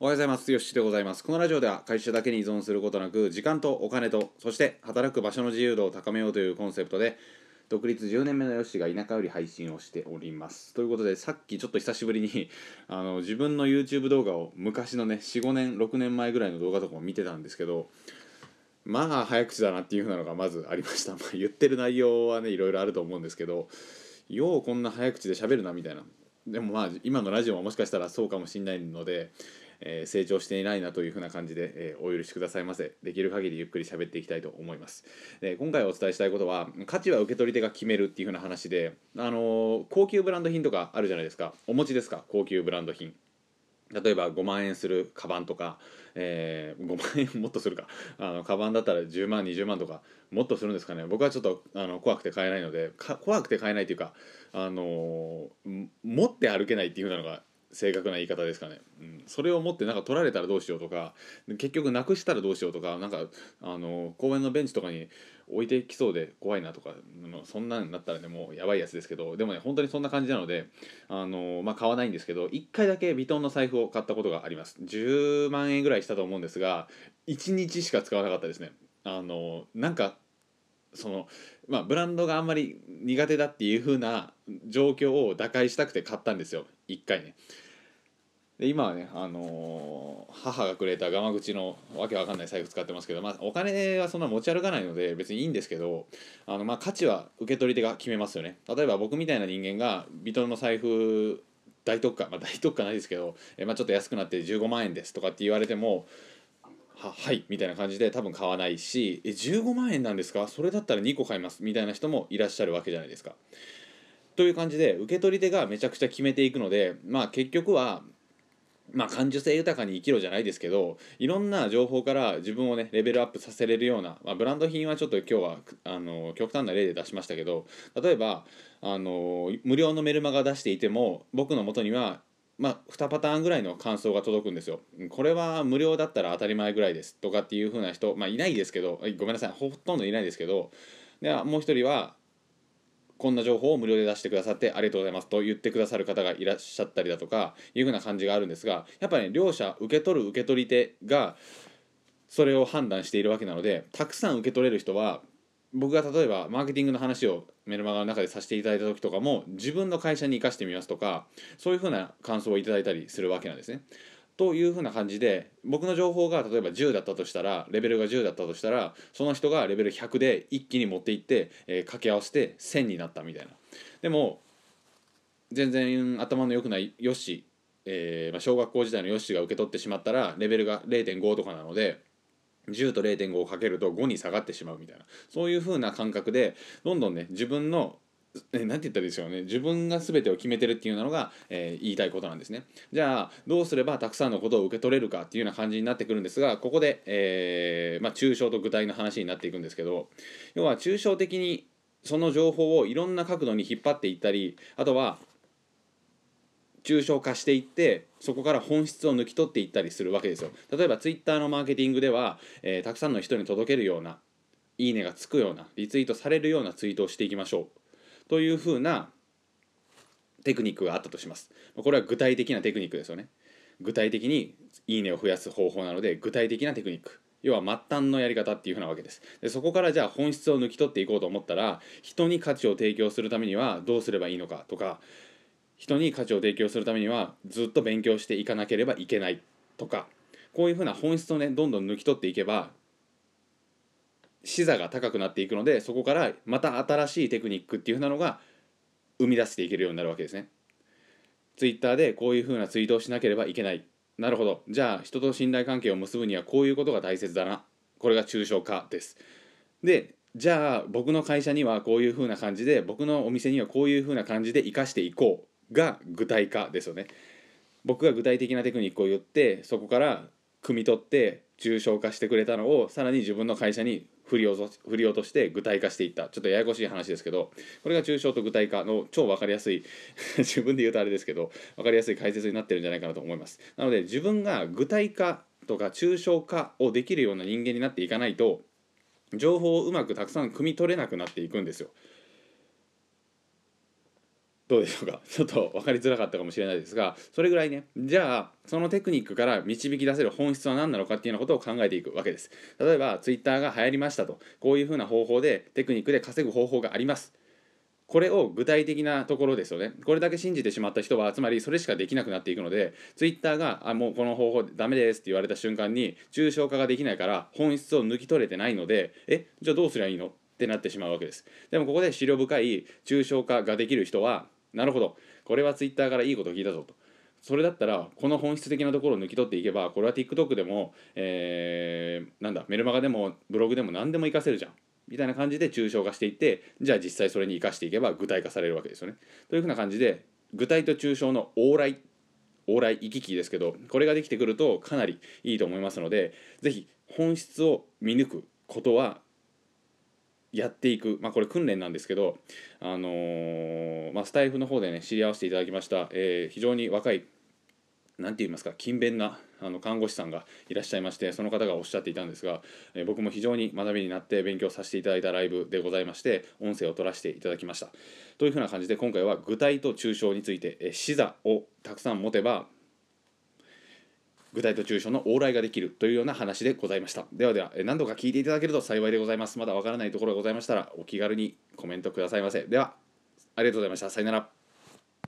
おはようございます。よしでございます。このラジオでは会社だけに依存することなく、時間とお金と、そして働く場所の自由度を高めようというコンセプトで、独立10年目のよしが田舎より配信をしております。ということで、さっきちょっと久しぶりに あの自分の YouTube 動画を昔のね、4、5年、6年前ぐらいの動画とかも見てたんですけど、まあ早口だなっていう風なのがまずありました。まあ、言ってる内容はね、いろいろあると思うんですけど、ようこんな早口で喋るなみたいな。でもまあ今のラジオももしかしたらそうかもしれないので、えー成長していないなというふうな感じで、えーお許しくださいませ。できる限りゆっくり喋っていきたいと思います。で今回お伝えしたいことは価値は受け取り手が決めるっていうふうな話であの高級ブランド品とかあるじゃないですか。お持ちですか？高級ブランド品。例えば5万円するカバンとか、えー5万円もっとするか。あのカバンだったら10万20万とかもっとするんですかね。僕はちょっとあの怖くて買えないので怖くて買えないというか、あのー持って歩けないっていうふうなのが正確な言い方ですかね、うん、それを持ってなんか取られたらどうしようとか結局なくしたらどうしようとかなんかあの公園のベンチとかに置いてきそうで怖いなとかそんなんなったらねもうやばいやつですけどでもね本当にそんな感じなのであの、まあ、買わないんですけど1回だけヴィトンの財布を買ったことがあります。10万円ぐらいしたと思うんですが1日しか使わなかったですね。あのなんかそのまあブランドがあんまり苦手だっていう風な状況を打開したくて買ったんですよ。1回ね。で今はね、あのー母がくれたガマ口のわけわかんない財布使ってますけど、まあ、お金はそんな持ち歩かないので別にいいんですけどあの、まあ、価値は受け取り手が決めますよね。例えば僕みたいな人間がヴィトンの財布大特価、まあ、大特価ないですけど、えまあ、ちょっと安くなって15万円ですとかって言われてもははいみたいな感じで多分買わないしえ15万円なんですか？それだったら2個買いますみたいな人もいらっしゃるわけじゃないですか。という感じで受け取り手がめちゃくちゃ決めていくのでまあ結局はまあ感受性豊かに生きろじゃないですけどいろんな情報から自分をねレベルアップさせれるような、まあ、ブランド品はちょっと今日はあの極端な例で出しましたけど例えばあの無料のメルマガ出していても僕の元にはまあ、2パターンぐらいの感想が届くんですよ。これは無料だったら当たり前ぐらいですとかっていう風な人、まあ、いないですけどごめんなさいほとんどいないですけどでもう一人はこんな情報を無料で出してくださってありがとうございますと言ってくださる方がいらっしゃったりだとかいう風な感じがあるんですがやっぱり、ね、両者受け取る受け取り手がそれを判断しているわけなのでたくさん受け取れる人は僕が例えばマーケティングの話をメルマガの中でさせていただいた時とかも自分の会社に生かしてみますとかそういうふうな感想をいただいたりするわけなんですね。というふうな感じで僕の情報が例えば10だったとしたらレベルが10だったとしたらその人がレベル100で一気に持っていって、えー掛け合わせて1000になったみたいな。でも全然頭の良くないヨッシー、えーまあ、小学校時代のヨッシーが受け取ってしまったらレベルが0.5とかなので10と0.5をかけると5に下がってしまうみたいなそういう風な感覚でどんどんね自分のえなんて言ったらいいでしょうね。自分が全てを決めてるっていうのが、えー言いたいことなんですね。じゃあどうすればたくさんのことを受け取れるかっていうような感じになってくるんですがここで、えーまあ、抽象と具体の話になっていくんですけど要は抽象的にその情報をいろんな角度に引っ張っていったりあとは抽象化していってそこから本質を抜き取っていったりするわけですよ。例えばツイッターのマーケティングでは、えーたくさんの人に届けるようないいねがつくようなリツイートされるようなツイートをしていきましょう。というふうなテクニックがあったとします。これは具体的なテクニックですよね。具体的にいいねを増やす方法なので具体的なテクニック。要は末端のやり方っていうふうなわけです。でそこからじゃあ本質を抜き取っていこうと思ったら人に価値を提供するためにはどうすればいいのかとか人に価値を提供するためにはずっと勉強していかなければいけないとかこういうふうな本質をねどんどん抜き取っていけば視座が高くなっていくのでそこからまた新しいテクニックっていうふうなのが生み出していけるようになるわけですね。ツイッターでこういうふうなツイートをしなければいけない。なるほど。じゃあ人と信頼関係を結ぶにはこういうことが大切だな。これが抽象化です。で、じゃあ僕の会社にはこういうふうな感じで僕のお店にはこういうふうな感じで生かしていこうが具体化ですよね。僕が具体的なテクニックを言ってそこから汲み取って抽象化してくれたのをさらに自分の会社に振り落と振り落として具体化していった。ちょっとややこしい話ですけどこれが抽象と具体化の超分かりやすい 自分で言うとあれですけど分かりやすい解説になってるんじゃないかなと思います。なので自分が具体化とか抽象化をできるような人間になっていかないと情報をうまくたくさん汲み取れなくなっていくんですよ。どうでしょうか？ちょっと分かりづらかったかもしれないですがそれぐらいね。じゃあそのテクニックから導き出せる本質は何なのかっていうようなことを考えていくわけです。例えば Twitter が流行りましたと。こういうふうな方法でテクニックで稼ぐ方法があります。これを具体的なところですよね。これだけ信じてしまった人はつまりそれしかできなくなっていくので Twitter があもうこの方法ダメですって言われた瞬間に抽象化ができないから本質を抜き取れてないのでえじゃあどうすりゃいいの？ってなってしまうわけです。でもここで資料深い抽象化ができる人はなるほど。これは Twitter からいいこと聞いたぞと。それだったらこの本質的なところを抜き取っていけばこれは TikTok でも、えー、なんだメルマガでもブログでも何でも活かせるじゃん。みたいな感じで抽象化していってじゃあ実際それに生かしていけば具体化されるわけですよね。というふうな感じで具体と抽象の往来往来行き来ですけどこれができてくるとかなりいいと思いますので是非本質を見抜くことはやっていく、まあ、これ訓練なんですけど、あのー、まあ、スタイフの方でね知り合わせていただきました、えー、非常に若い何て言いますか勤勉なあの看護師さんがいらっしゃいましてその方がおっしゃっていたんですが、えー、僕も非常に学びになって勉強させていただいたライブでございまして音声を取らせていただきました。というふうな感じで今回は具体と抽象について、えー、視座をたくさん持てば具体と抽象の往来ができるというような話でございました。ではでは何度か聞いていただけると幸いでございます。まだわからないところがございましたらお気軽にコメントくださいませ。ではありがとうございました。さよなら。